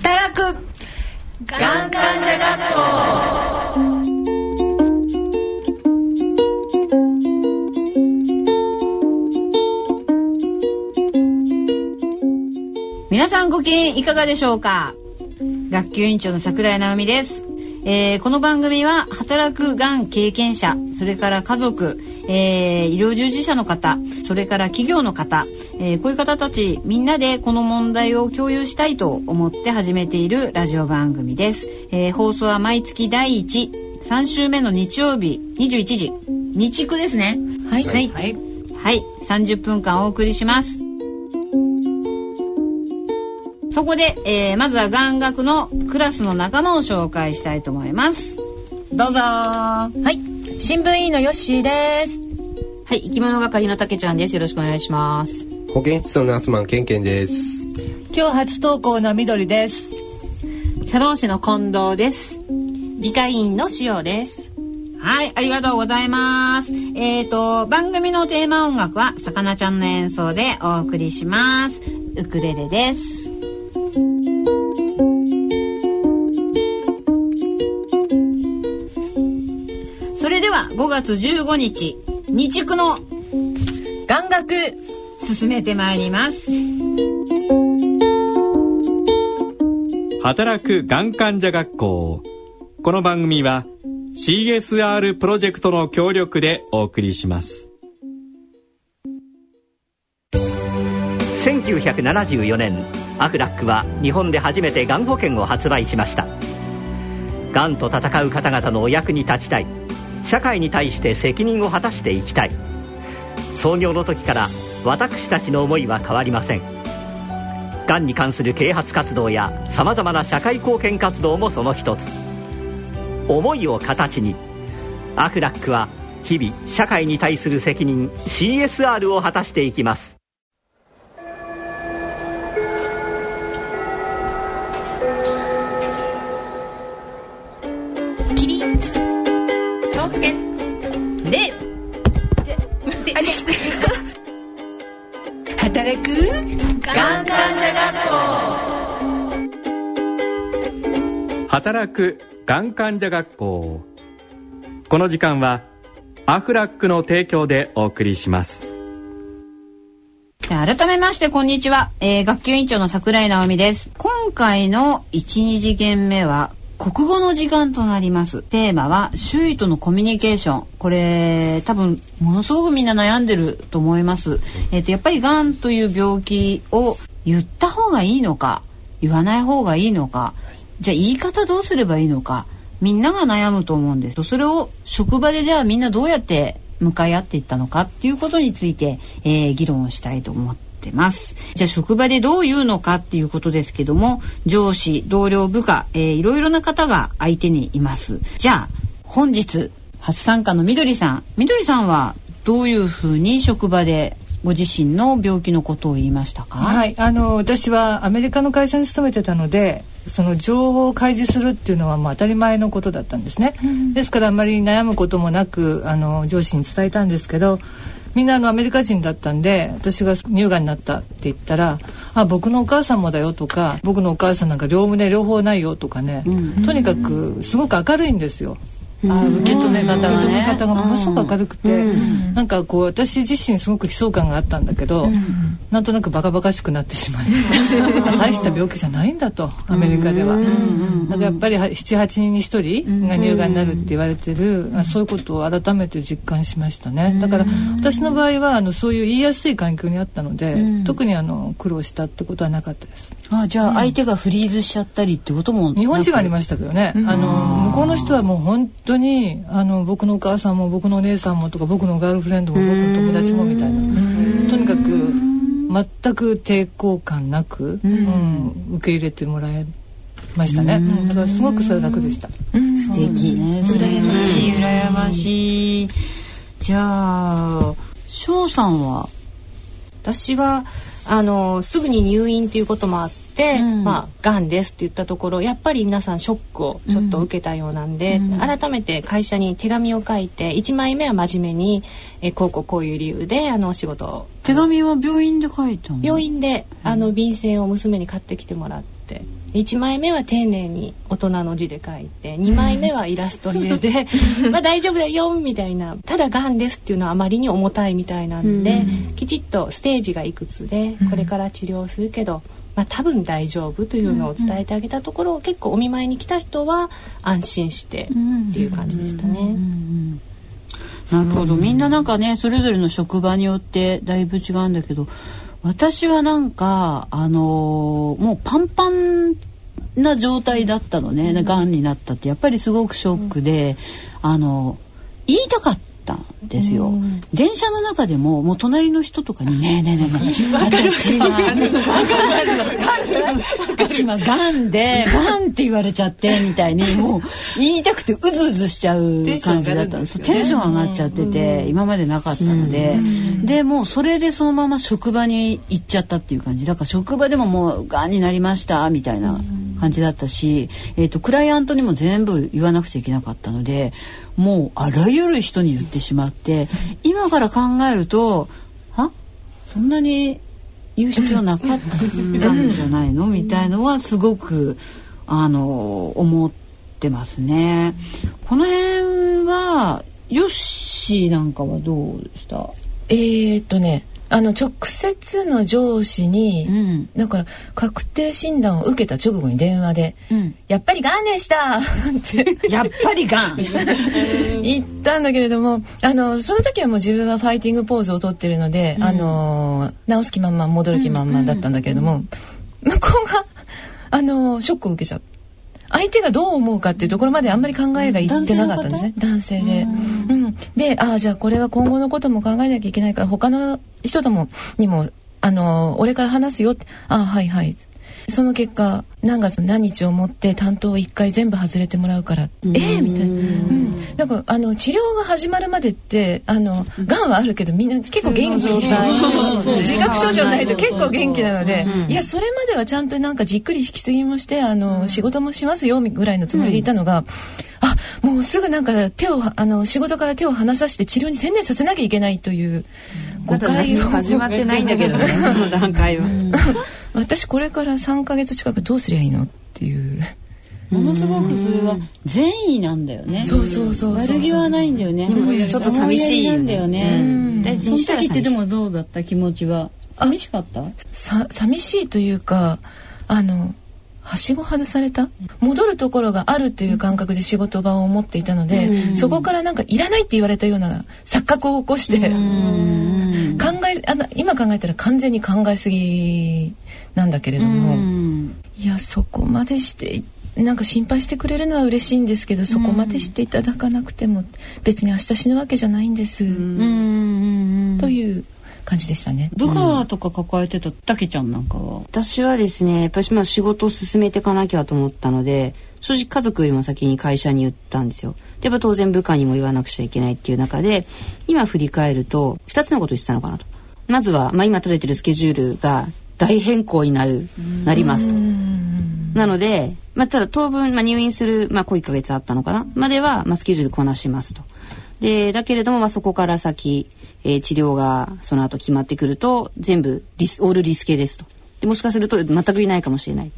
働く。がん患者学校。皆さんご機嫌いかがでしょうか？学級委員長の桜井直美です、えーこの番組は働くがん経験者それから家族、えー医療従事者の方それから企業の方、えーこういう方たちみんなでこの問題を共有したいと思って始めているラジオ番組です、えー放送は毎月第13週目の日曜日21時。日区ですね。はい。はい。はい。はい、30分間お送りします。そこで、えーまずは眼学のクラスの仲間を紹介したいと思います。どうぞ。ははい。新聞委員のヨッシーですはい、生き物係のたけちゃんです。よろしくお願いします。保健室のナースマンケンケンです。今日初投稿の緑です。社労士の近藤です。理解員の塩ですい、ありがとうございます。えっ、と、番組のテーマ音楽は、さかなちゃんの演奏でお送りします。ウクレレです。それでは5月15日、の眼学進めてまいります。働くがん患者学校。この番組は CSR プロジェクトの協力でお送りします。1974年アフラックは日本で初めてがん保険を発売しました。がんと闘う方々のお役に立ちたい社会に対して責任を果たしていきたい。創業の時から私たちの思いは変わりません。がんに関する啓発活動やさまざまな社会貢献活動もその一つ。思いを形にアフラックは日々社会に対する責任 CSR を果たしていきます。働くがん患者学校この時間はアフラックの提供でお送りします。改めましてこんにちは、えー学級委員長の桜井直美です。今回の1、2次元目は国語の時間となります。テーマは周囲とのコミュニケーション。これ多分ものすごくみんな悩んでると思います。えっ、とやっぱりがんという病気を言った方がいいのか言わない方がいいのかじゃあ言い方どうすればいいのか。みんなが悩むと思うんですそれを職場でじゃあみんなどうやって向かい合っていったのかっていうことについて、えー議論をしたいと思ってます。じゃあ職場でどう言うのかっていうことですけども上司同僚部下、えーいろいろな方が相手にいます。じゃあ本日初参加のみどりさん。みどりさんはどういうふうに職場でご自身の病気のことを言いましたか、はい、あの私はアメリカの会社に勤めてたので、その情報を開示するっていうのはもう当たり前のことだったんですね。ですからあんまり悩むこともなくあの上司に伝えたんですけど。みんなあのアメリカ人だったんで私が乳がんになったって言ったら「あ僕のお母さんもだよ」とか「僕のお母さんなんか両胸両方ないよ」とかね、とにかくすごく明るいんですよ。あ受け止め方がね。受け止め方がものすごく明るくて、なんかこう私自身すごく悲壮感があったんだけど、なんとなくバカバカしくなってしまいまあ大した病気じゃないんだとアメリカでは。だからやっぱり78人に1人が乳がんになるって言われてる、あそういうことを改めて実感しましたね。だから私の場合はあのそういう言いやすい環境にあったので、特にあの苦労したってことはなかったです。あじゃあ相手がフリーズしちゃったりってことも日本人はありまししたけどね、あの向こうの人はもう本当にあの僕のお母さんも僕のお姉さんもとか僕のガールフレンドも僕の友達もみたいな。とにかく全く抵抗感なく、うん。受け入れてもらえましたね、うん。だからすごくそれは楽でした。素敵。ね羨ましい。羨ましい。じゃあ翔さんは？私はあのすぐに入院っていうこともあって、うん。まあがんですって言ったところやっぱり皆さんショックをちょっと受けたようなんで、改めて会社に手紙を書いて1枚目は真面目にえこうこうこういう理由であのお仕事を。手紙は病院で書いたの？病院であの便箋を娘に買ってきてもらって。って1枚目は丁寧に大人の字で書いて2枚目はイラスト入れてまあ大丈夫だよみたいな。ただがんですっていうのはあまりに重たいみたいなんで、きちっとステージがいくつでこれから治療するけど、まあ、多分大丈夫というのを伝えてあげたところ、結構お見舞いに来た人は安心してっていう感じでしたね。なるほど。みんななんかねそれぞれの職場によってだいぶ違うんだけど私はなんかあのーもうパンパンな状態だったのね、がん。になったって。やっぱりすごくショックで、あの言いたかったんですよ、電車の中でももう隣の人とかに「ねえねえねえねえ私今私今がんでがんって言われちゃって」みたいにもう言いたくてうずうずしちゃう感じだったんですテンション上がっちゃってて、今までなかったので、でもうそれでそのまま職場に行っちゃったっていう感じだから職場でももうがんになりましたみたいな感じだったし、えー、とクライアントにも全部言わなくちゃいけなかったのでもうあらゆる人に言ってしまって今から考えるとあそんなに言う必要なかったんじゃないの？みたいのはすごくあの思ってますね。この辺はヨッシーなんかはどうでした？えー、っとねあの直接の上司に、うん。だから確定診断を受けた直後に電話でうん「やっぱりがんでした!」って。やっぱりがん 言ったんだけれどもあのその時はもう自分はファイティングポーズをとってるので、あの直す気満々戻る気満々だったんだけれども、向こうがあのショックを受けちゃった。相手がどう思うかっていうところまであんまり考えがいってなかったんですね。男性で。うん、でああじゃあこれは今後のことも考えなきゃいけないから他の人ともにもあの俺から話すよって。ああはいはい。その結果何月何日をもって担当を1回全部外れてもらうからええみたいな、うん、なんかあの治療が始まるまでってあのがん。はあるけどみんな結構元気自覚症状ないと結構元気なのでいやそれまではちゃんとなんかじっくり引き継ぎもしてあの仕事もしますよぐらいのつもりでいたのが、あもうすぐなんか手をあの仕事から手を離さして治療に専念させなきゃいけないという誤解を始まってないんだけどねその段階は。私これから3ヶ月近くどうすりゃいいのっていうものすごくそれは善意なんだよね。そうそうそうそう悪気はないんだよね。でもちょっと寂しいんだよね。うん大事そしたら時ってでもどうだった？気持ちは。寂しかった？さ寂しいというかあのはしご外された？戻るところがあるという感覚で仕事場を持っていたので、そこからなんかいらないって言われたような錯覚を起こして考えあの今考えたら完全に考えすぎなんだけれども、いやそこまでしてなんか心配してくれるのは嬉しいんですけどそこまでしていただかなくても別に明日死ぬわけじゃないんです、という感じでしたね。部下とか抱えてたたけちゃんなんかは？私はですねやっぱりまあ仕事を進めていかなきゃと思ったので正直家族よりも先に会社に言ったんですよ。でやっぱ当然部下にも言わなくちゃいけないっていう中で今振り返ると2つのことを言ってたのかなと。まずは、まあ、今立ててるスケジュールが大変更になるなりますと。なので、まあ、ただ当分、まあ、入院する、まあ、こう1ヶ月あったのかなまでは、まあ、スケジュールこなしますと。でだけれども、まあ、そこから先、えー治療がその後決まってくると全部リスオールリス系ですと。でもしかすると全くいないかもしれない、っ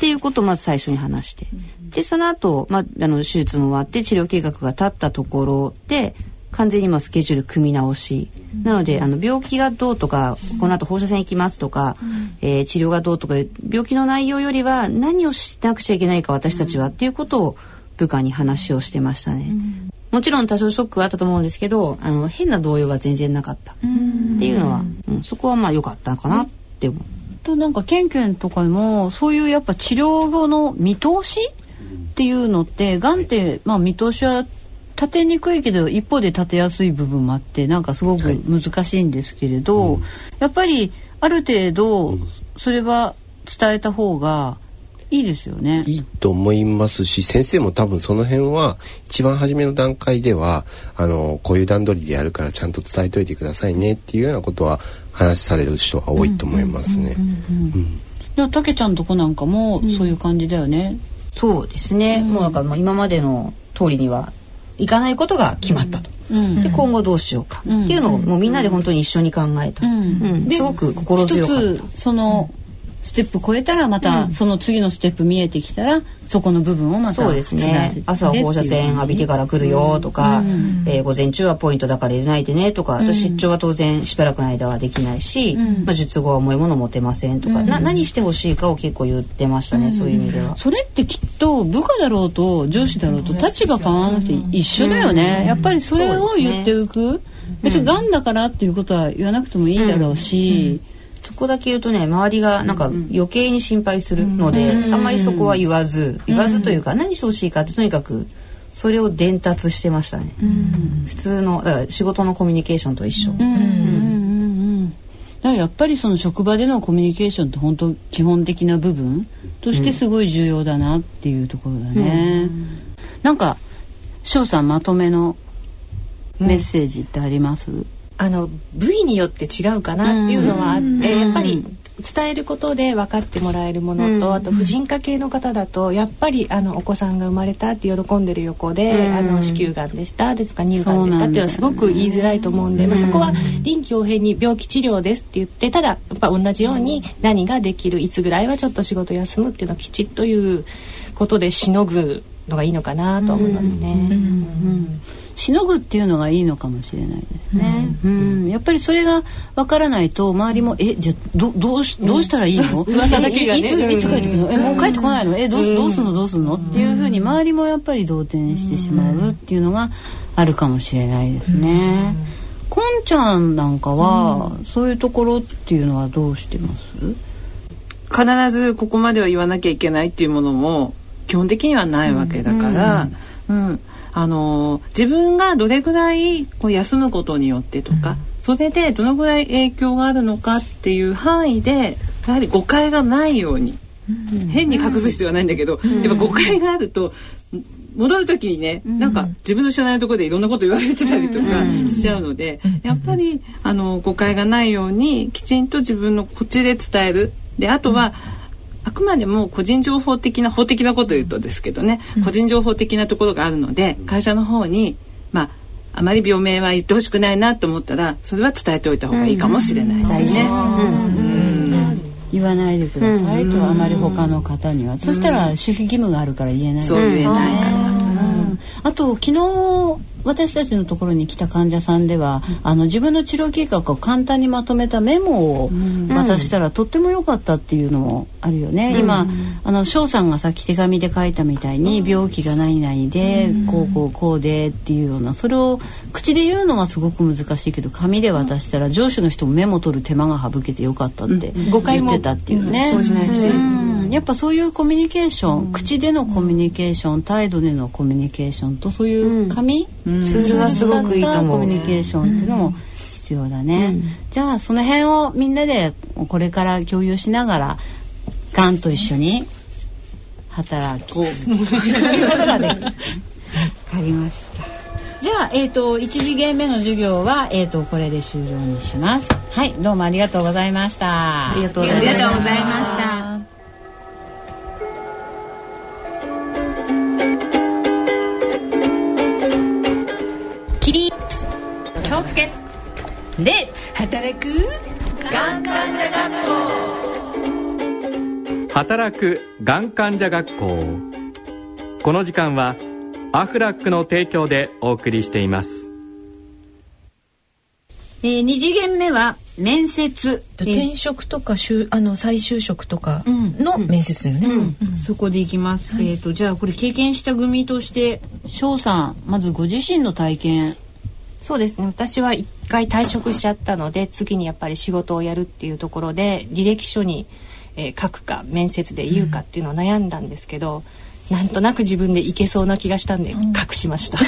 ていうことをまず最初に話して。でその後、まああの手術も終わって治療計画が立ったところで完全に今スケジュール組み直し、なのであの病気がどうとかこの後放射線行きますとか、えー治療がどうとか病気の内容よりは何をしなくちゃいけないか私たちはっていうことを部下に話をしてましたね。もちろん多少ショックはあったと思うんですけどあの変な動揺は全然なかった。っていうのは、うんそこはまあ良かったかなって思う。となんかケンケンとかもそういうやっぱ治療後の見通しっていうのってがんってまあ見通しは立てにくいけど一方で立てやすい部分もあってなんかすごく難しいんですけれど、やっぱりある程度それは伝えた方がいいですよね。いいと思いますし先生も多分その辺は一番初めの段階ではあのこういう段取りでやるからちゃんと伝えといてくださいねっていうようなことは話される人が多いと思いますね。うんでもたけちゃんとこなんかもそういう感じだよね。そうですね、もうだからもう今までの通りにはいかないことが決まったと。うんで今後どうしようかっていうのをもうみんなで本当に一緒に考えた、んうんですごく心強かった。一つそのステップ超えたらまたその次のステップ見えてきたらそこの部分をまたそうですね。朝は放射線浴びてから来るよとか、えー午前中はポイントだから入れないでねとか、あと出張は当然しばらくの間はできないし、まあ、術後は重いもの持てませんとか、な何してほしいかを結構言ってましたね、そういう意味では。それってきっと部下だろうと上司だろうと立場変わらなくて一緒だよね、やっぱりそれを言っておく、別にがん。だからっていうことは言わなくてもいいだろうし、そこだけ言うとね周りがなんか余計に心配するので、あんまりそこは言わず言わずというか、何してほしいかってとにかくそれを伝達してましたね、普通のだから仕事のコミュニケーションと一緒、だからやっぱりその職場でのコミュニケーションって本当基本的な部分としてすごい重要だなっていうところだね。なんか翔さんまとめのメッセージってあります？あの部位によって違うかなっていうのはあって、やっぱり伝えることで分かってもらえるものと、あと婦人科系の方だとやっぱりあのお子さんが生まれたって喜んでる横で、あの子宮がんでしたですか乳がんでしたっていうのはすごく言いづらいと思うんで、まあ、そこは臨機応変に病気治療ですって言ってただやっぱ同じように何ができるいつぐらいはちょっと仕事休むっていうのをきちっということでしのぐのがいいのかなと思いますね。しのぐっていうのがいいのかもしれないですね。うん、やっぱりそれがわからないと周りもえじゃあどどうしどうしたらいいの？噂だけがね。いついつ帰ってくるの？えもう帰ってこないの？えどうすどうすん。のどうすんの？っていうふうに周りもやっぱり動転してしまうっていうのがあるかもしれないですね。こんちゃんなんかは、そういうところっていうのはどうしてます？必ずここまでは言わなきゃいけないっていうものも基本的にはないわけだから、うんあの自分がどれぐらいこう休むことによってとか、それでどのぐらい影響があるのかっていう範囲でやはり誤解がないように、変に隠す必要はないんだけど、やっぱ誤解があると戻る時にね、なんか自分の知らないところでいろんなこと言われてたりとかしちゃうので、やっぱりあの誤解がないようにきちんと自分のこっちで伝える。であとは、あくまでも個人情報的な法的なことを言うとですけどね、個人情報的なところがあるので会社の方にまああまり病名は言ってほしくないなと思ったらそれは伝えておいた方がいいかもしれないですね。言わないでくださいとあまり他の方には、そしたら守秘義務があるから言えない、そう言えないから。うん。あと昨日私たちのところに来た患者さんでは、あの自分の治療計画を簡単にまとめたメモを渡したら、とっても良かったっていうのもあるよね、今あの翔さんがさっき手紙で書いたみたいに、病気が何々で、こうこうこうでっていうようなそれを口で言うのはすごく難しいけど紙で渡したら上司の人もメモ取る手間が省けてよかったって言ってたっていうね。やっぱそういうコミュニケーション、口でのコミュニケーション態度でのコミュニケーションとそういう紙、ツールはすごくいいと思うコミュニケーションっていうのも必要だね、じゃあその辺をみんなでこれから共有しながらがんと一緒に働きこうことができるわかりました。じゃあ、えー、と1次元目の授業は、えー、とこれで終了にします。はいどうもありがとうございました。ありがとうございました礼働くがん患者学校。働くがん患者学校。この時間はアフラックの提供でお送りしています。えー、2次元目は面接、えー転職とか就あの再就職とかの面接だよね。そこでいきます。えっ、とじゃあこれ経験した組として翔さんまずご自身の体験。そうですね。私は一回退職しちゃったので次にやっぱり仕事をやるっていうところで履歴書に、えー書くか面接で言うかっていうのを悩んだんですけど、なんとなく自分でいけそうな気がしたんで隠しました。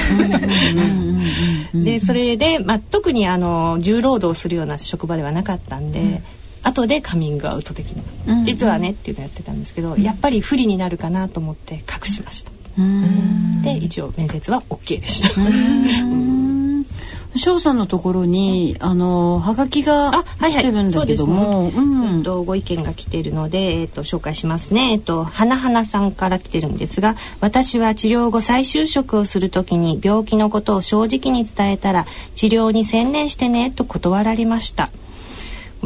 でそれで、まあ、特にあの重労働するような職場ではなかったんで、後でカミングアウト的な、実はねっていうのをやってたんですけど、やっぱり不利になるかなと思って隠しました。で一応面接は OK でした。翔さんのところにあのハガキがあはいはい。来てるんだけども、そうです。ねうん。えっとご意見が来ているので、えっと紹介しますね。えっと花花さんから来てるんですが、私は治療後再就職をするときに病気のことを正直に伝えたら治療に専念してねと断られました。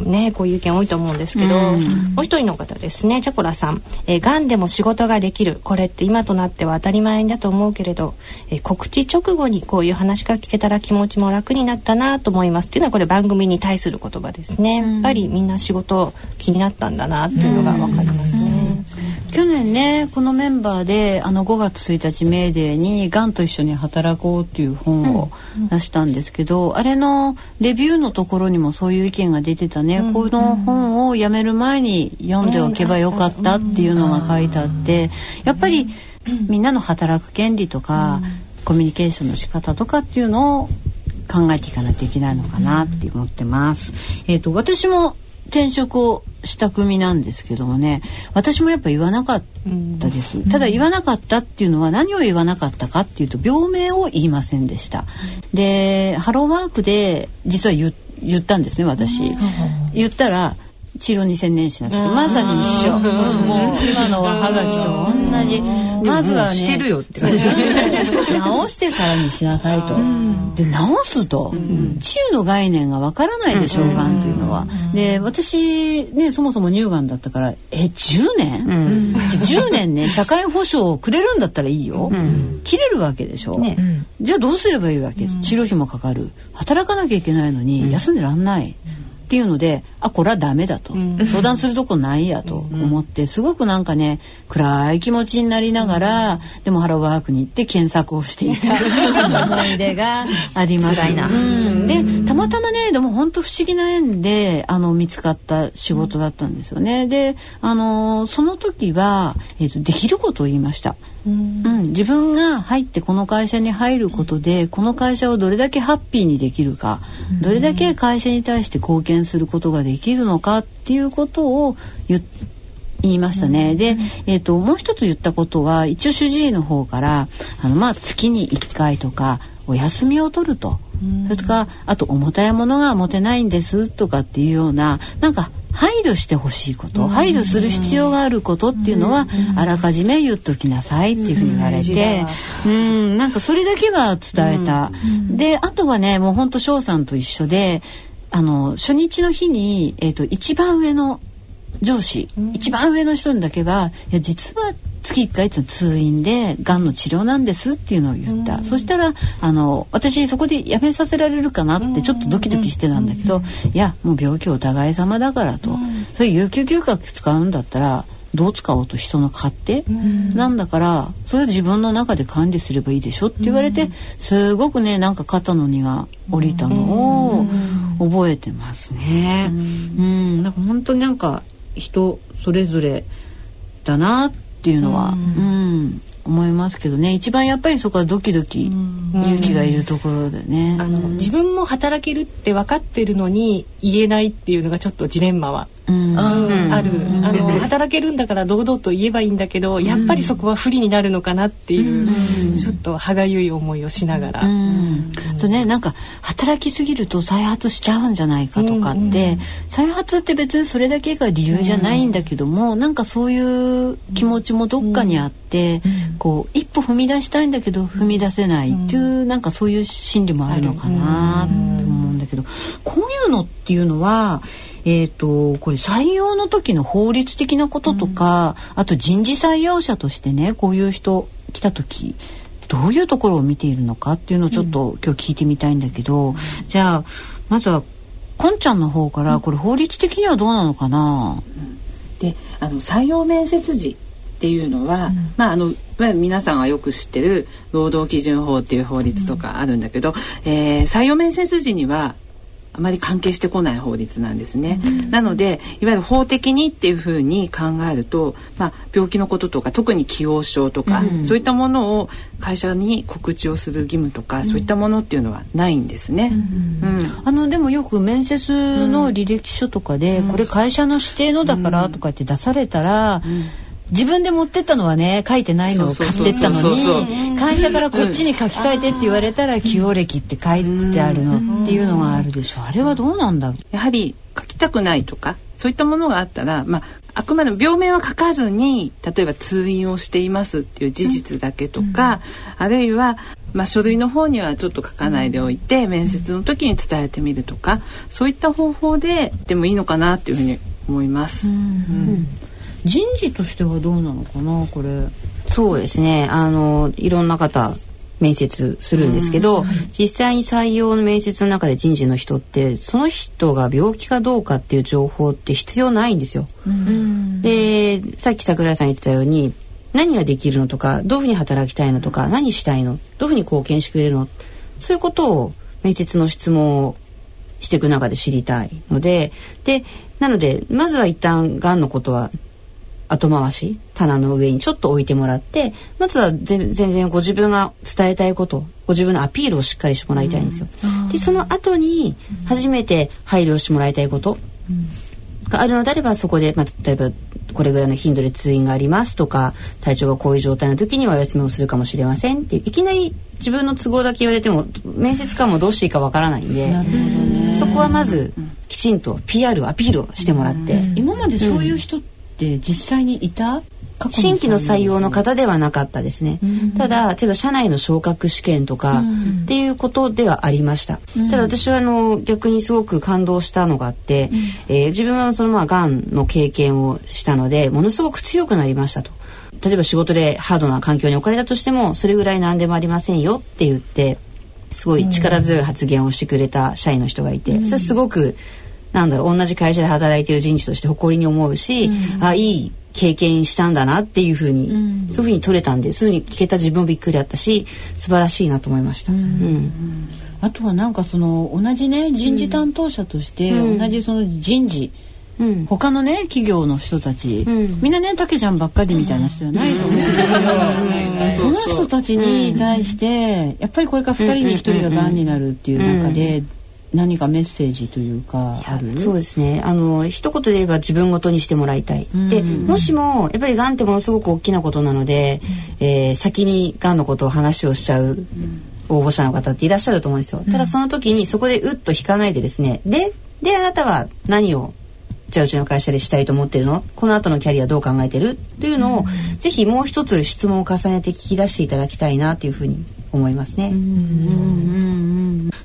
ねこういう意見多いと思うんですけど、もう一人の方ですねチャコラさん、えー、がんでも仕事ができる。これって今となっては当たり前だと思うけれど、えー、告知直後にこういう話が聞けたら気持ちも楽になったなと思いますっていうのはこれ番組に対する言葉ですね、やっぱりみんな仕事気になったんだなっていうのが分かりますね。去年ねこのメンバーであの5月1日メーデーに「がんと一緒に働こう」っていう本を出したんですけど、うんうん、あれのレビューのところにもそういう意見が出てたね、うん。うん、この本をやめる前に読んでおけばよかったっていうのが書いてあってやっぱりみんなの働く権利とか、コミュニケーションの仕方とかっていうのを考えていかないといけないのかなって思ってます。えっ、ー、と私も転職をした組なんですけどもね私もやっぱ言わなかったです、うん、ただ言わなかったっていうのは何を言わなかったかっていうと病名を言いませんでした、でハローワークで実は言言ったんですね私、言ったら治療に専念しなくてまさに一緒、もう今のはがきと同じ。まずはねしてるよって直してからにしなさいと、で直すと、治癒の概念がわからないでしょうがんというのは、で私ねそもそも乳がんだったからえ10年、うん、10年ね社会保障をくれるんだったらいいよ、切れるわけでしょ、ね、じゃあどうすればいいわけ、治療費もかかる。働かなきゃいけないのに休んでらんない、っていうのであこれはダメだと、うん、相談するとこないやと思って、すごくなんかね暗い気持ちになりながら、うん、でもハローワークに行って検索をしていた。思い出があります。な、うん、でたまたまねでも本当不思議な縁であの見つかった仕事だったんですよね。であのその時は、えーとできることを言いました。うん、自分が入ってこの会社に入ることでこの会社をどれだけハッピーにできるか、どれだけ会社に対して貢献することができるのかっていうことを言言いましたね。で、えーと、もう一つ言ったことは一応主治医の方からあの、まあ、月に1回とかお休みを取ると。それとかあと重たいものが持てないんですとかっていうようななんか配慮してほしいこと、配慮する必要があることっていうのは、あらかじめ言っときなさいっていうふうに言われて、うん、なんかそれだけは伝えた。で、あとはね、もうほんと翔さんと一緒で、あの、初日の日に、えっ、ー、と、一番上の上司、一番上の人にだけはいや実は月1回通院でがんの治療なんですっていうのを言った、そしたらあの私そこで辞めさせられるかなってちょっとドキドキしてたんだけど、いやもう病気お互い様だからと、そういう有給休暇使うんだったらどう使おうと人の勝手、なんだからそれ自分の中で管理すればいいでしょって言われて、すごくねなんか肩の荷が下りたのを覚えてますね。うん、だから本当になんか人それぞれだなっていうのは、うん、うん、思いますけどね。一番やっぱりそこはドキドキ、勇気がいるところでね、あの自分も働けるって分かってるのに言えないっていうのがちょっとジレンマはうん、ある、あの働けるんだから堂々と言えばいいんだけど、やっぱりそこは不利になるのかなっていう、ちょっと歯がゆい思いをしながら。とねなんか働きすぎると再発しちゃうんじゃないかとかって、再発って別にそれだけが理由じゃないんだけども、なんかそういう気持ちもどっかにあって、こう一歩踏み出したいんだけど踏み出せないっていう、なんかそういう心理もあるのかなと思うんだけど、こういうのっていうのは。えーと、これ採用の時の法律的なこととか、うん、あと人事採用者としてねこういう人来た時どういうところを見ているのかっていうのをちょっと、今日聞いてみたいんだけど、うん、じゃあまずはこんちゃんの方からこれ法律的にはどうなのかな、であの採用面接時っていうのは、うん、まああの皆さんがよく知ってる労働基準法っていう法律とかあるんだけど、うん、えー、採用面接時にはあまり関係してこない法律なんですね。うん、なのでいわゆる法的にっていうふうに考えると、まあ、病気のこととか特に既往症とか、うん、そういったものを会社に告知をする義務とか、うん、そういったものっていうのはないんですね。あのでもよく面接の履歴書とかで、これ会社の指定のだからとかって出されたら。自分で持ってったのはね書いてないのを買ってったのに会社からこっちに書き換えてって言われたら起用歴って書いてあるのっていうのがあるでしょ。あれはどうなんだ？ろうやはり書きたくないとかそういったものがあったら、まあ、あくまでも病名は書かずに例えば通院をしていますっていう事実だけとか、うん、あるいは、まあ、書類の方にはちょっと書かないでおいて、うん、面接の時に伝えてみるとかそういった方法ででもいいのかなっていうふうに思います。うん人事としてはどうなのかなこれ。そうですね。あのいろんな方面接するんですけど、実際に採用の面接の中で人事の人ってその人が病気かどうかっていう情報って必要ないんですよ。でさっき桜井さん言ってたように何ができるのとかどういうふうに働きたいのとか何したいのどういうふうに貢献してくれるのそういうことを面接の質問をしていく中で知りたいのででなのでまずは一旦がんのことは後回し棚の上にちょっと置いてもらってまずは全然ご自分が伝えたいことご自分のアピールをしっかりしてもらいたいんですよ。でその後に初めて配慮してもらいたいこと、があるのであればそこで、まあ、例えばこれぐらいの頻度で通院がありますとか体調がこういう状態の時にはお休みをするかもしれませんっていきなり自分の都合だけ言われても面接官もどうしていいかわからないんで、そこはまずきちんと PR アピールをしてもらって、今までそういう人って実際にいた、新規の採用の方ではなかったですね、うん、ただ例えば社内の昇格試験とか、っていうことではありました、うん、ただ私はあの逆にすごく感動したのがあって、うん、えー、自分はそのまあがんの経験をしたのでものすごく強くなりましたと。例えば仕事でハードな環境に置かれたとしてもそれぐらい何でもありませんよって言ってすごい力強い発言をしてくれた社員の人がいて、それすごくなんだろう同じ会社で働いている人事として誇りに思うし、うん、あいい経験したんだなっていうふうに、うん、そういうふうに取れたんですぐに聞けた自分もびっくりだったし素晴らしいなと思いました。うん、あとはなんかその同じね人事担当者として、同じその人事、うん、他のね企業の人たち、うん、みんなねたけちゃんばっかりみたいな人じゃないと思うんですけど、その人たちに対して、やっぱりこれから2人に1人ががんになるっていう中で、何かメッセージというかある？そうですね。あの一言で言えば自分ごとにしてもらいたい、うん、でもしもやっぱりがんってものすごく大きなことなので、うん、えー、先にがんのことを話をしちゃう応募者の方っていらっしゃると思うんですよ、ただその時にそこでうっと引かないでですね。でであなたは何をじゃあうちの会社でしたいと思ってるの？この後のキャリアどう考えてる？というのを、うん、ぜひもう一つ質問を重ねて聞き出していただきたいなというふうに思いますね。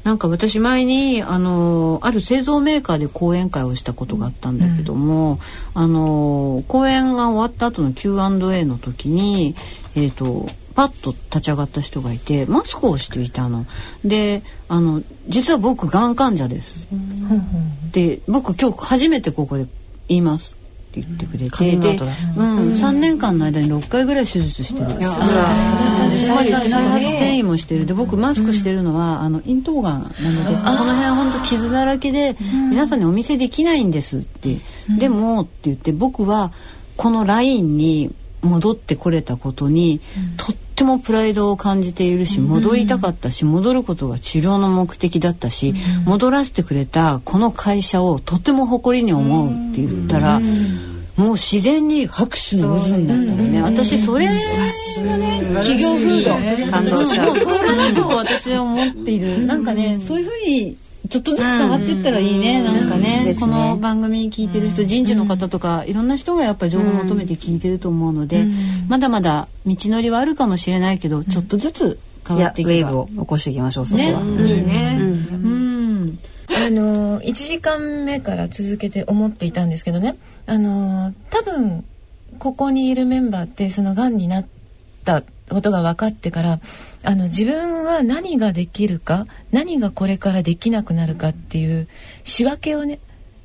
なんか私前にあのある製造メーカーで講演会をしたことがあったんだけども、うん、あの講演が終わった後の Q&A の時にえっ、ー、とパッと立ち上がった人がいてマスクをしていたの。であの実は僕がん患者です。で僕今日初めてここで言いますって言ってくれて、で、うん、3年間の間に6回ぐらい手術してる。再発転移もしてる。で僕マスクしてるのは、あの咽頭がんなので、この辺は本当傷だらけで、皆さんにお見せできないんですって。でもって言って僕はこのラインに戻ってこれたことに、とってもプライドを感じているし戻りたかったし戻ることが治療の目的だったし戻らせてくれたこの会社をとても誇りに思うって言ったら。もう自然に拍手の渦になったのね。私それがね企業風土。感動した。それだと私は思っている。なんかねそういうふうにちょっとずつ変わっていったらいいね、なんかね、ね、この番組聞いてる人、人事の方とか、いろんな人がやっぱ情報を求めて聞いてると思うので、まだまだ道のりはあるかもしれないけどちょっとずつ変わっていけば。ウェーブを起こしていきましょうそこは。ね、いいね、うん。あの1時間目から続けて思っていたんですけどね。あの多分ここにいるメンバーってそのがんになったことが分かってからあの自分は何ができるか何がこれからできなくなるかっていう仕分けをね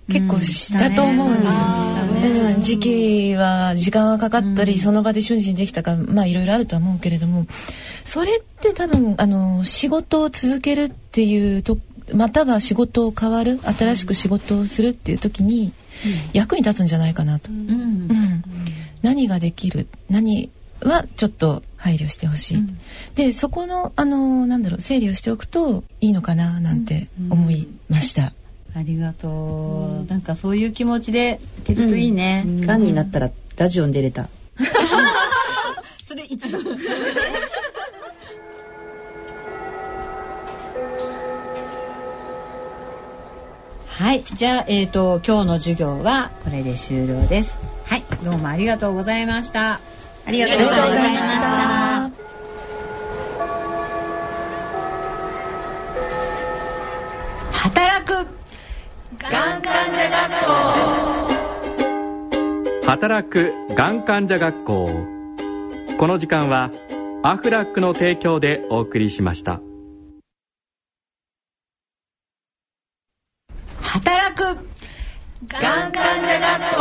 結構したと思うんですよ、うん、時期は時間はかかったり、うん、その場で瞬時にできたかまあいろいろあるとは思うけれどもそれって多分あの仕事を続けるっていうとまたは仕事を変わる新しく仕事をするっていう時に役に立つんじゃないかなと。うん、何ができる何はちょっと配慮してほしい、うん、でそこのあのなんだろう整理をしておくといいのかななんて思いました、ありがとう、なんかそういう気持ちでいけるといいね、が、ん。になったらラジオに出れた。それ一番。はい。じゃあえっ、と今日の授業はこれで終了です。はい。どうもありがとうございましたありがとうございました。働く。がん患者学校。働く。がん患者学校。この時間はアフラックの提供でお送りしました。働く。がん患者学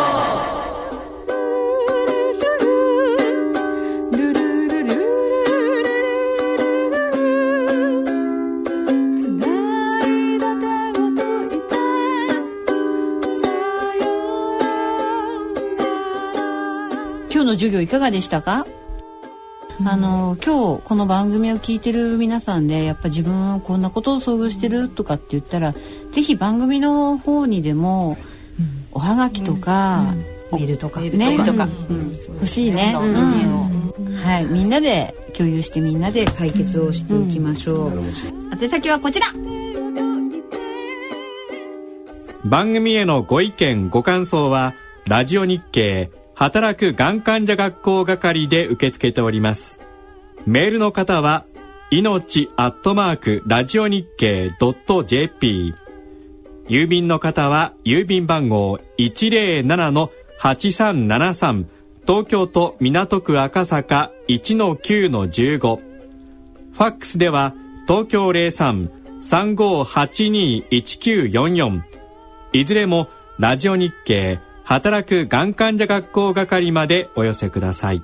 校の授業いかがでしたか？あの今日この番組を聞いてる皆さんでやっぱ自分はこんなことを遭遇してる？とかって言ったらぜひ番組の方にでもおはがきとか、メールとか。ね、メールとか。うん。欲しいね、どん。はい。みんなで共有してみんなで解決をしていきましょう、宛先はこちら。番組へのご意見ご感想はラジオ日経働くがん患者学校係で受け付けております。メールの方は命アットマークラジオ日経ドット .jp 郵便の方は郵便番号107-8373東京都港区赤坂1-9-15ファックスでは東京03-3582-1944いずれもラジオ日経働くがん患者学校係までお寄せください。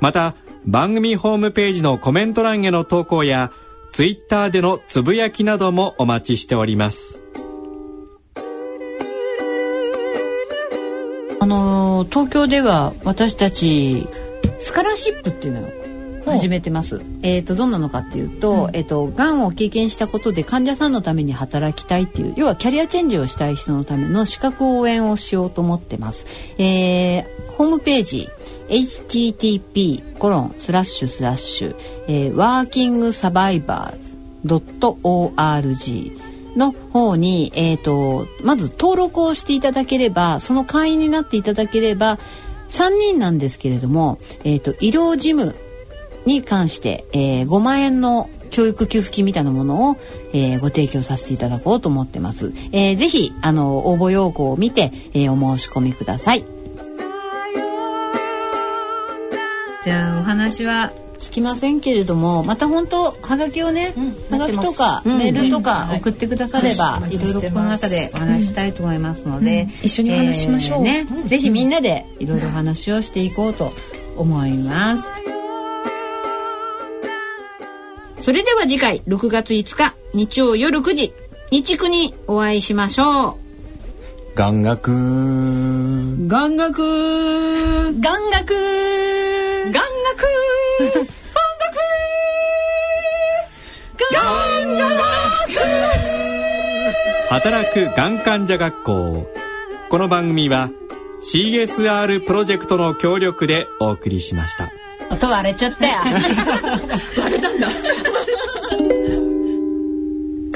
また番組ホームページのコメント欄への投稿やツイッターでのつぶやきなどもお待ちしております。あの東京では私たちスカラシップっていうのを始めてます。えっ、とどんなのかっていうと、えっ、とがんを経験したことで患者さんのために働きたいっていう要はキャリアチェンジをしたい人のための資格応援をしようと思ってます。えーホームページ http コロンスラッシュスラッシュ、えー、workingsurvivors.org の方に、えー、とまず登録をしていただければその会員になっていただければ3人なんですけれども、えー、と医療事務に関して、えー5万円の教育給付金みたいなものを、えーご提供させていただこうと思ってます。えーぜひあの応募要項を見て、えーお申し込みください。じゃあお話はつきませんけれどもまた本当はがきをね、はがきとか、メールとか送ってくだされば、いろいろこの中でお話ししたいと思いますので、一緒にお話ししましょう。えーね、ぜひみんなでいろいろお話をしていこうと思います。それでは次回6月5日日曜夜9時日区にお会いしましょ眼学。う。眼学。眼学。眼学。働くがん患者学校。この番組は CSR プロジェクトの協力でお送りしました。音割れちゃったよ。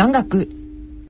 眼学。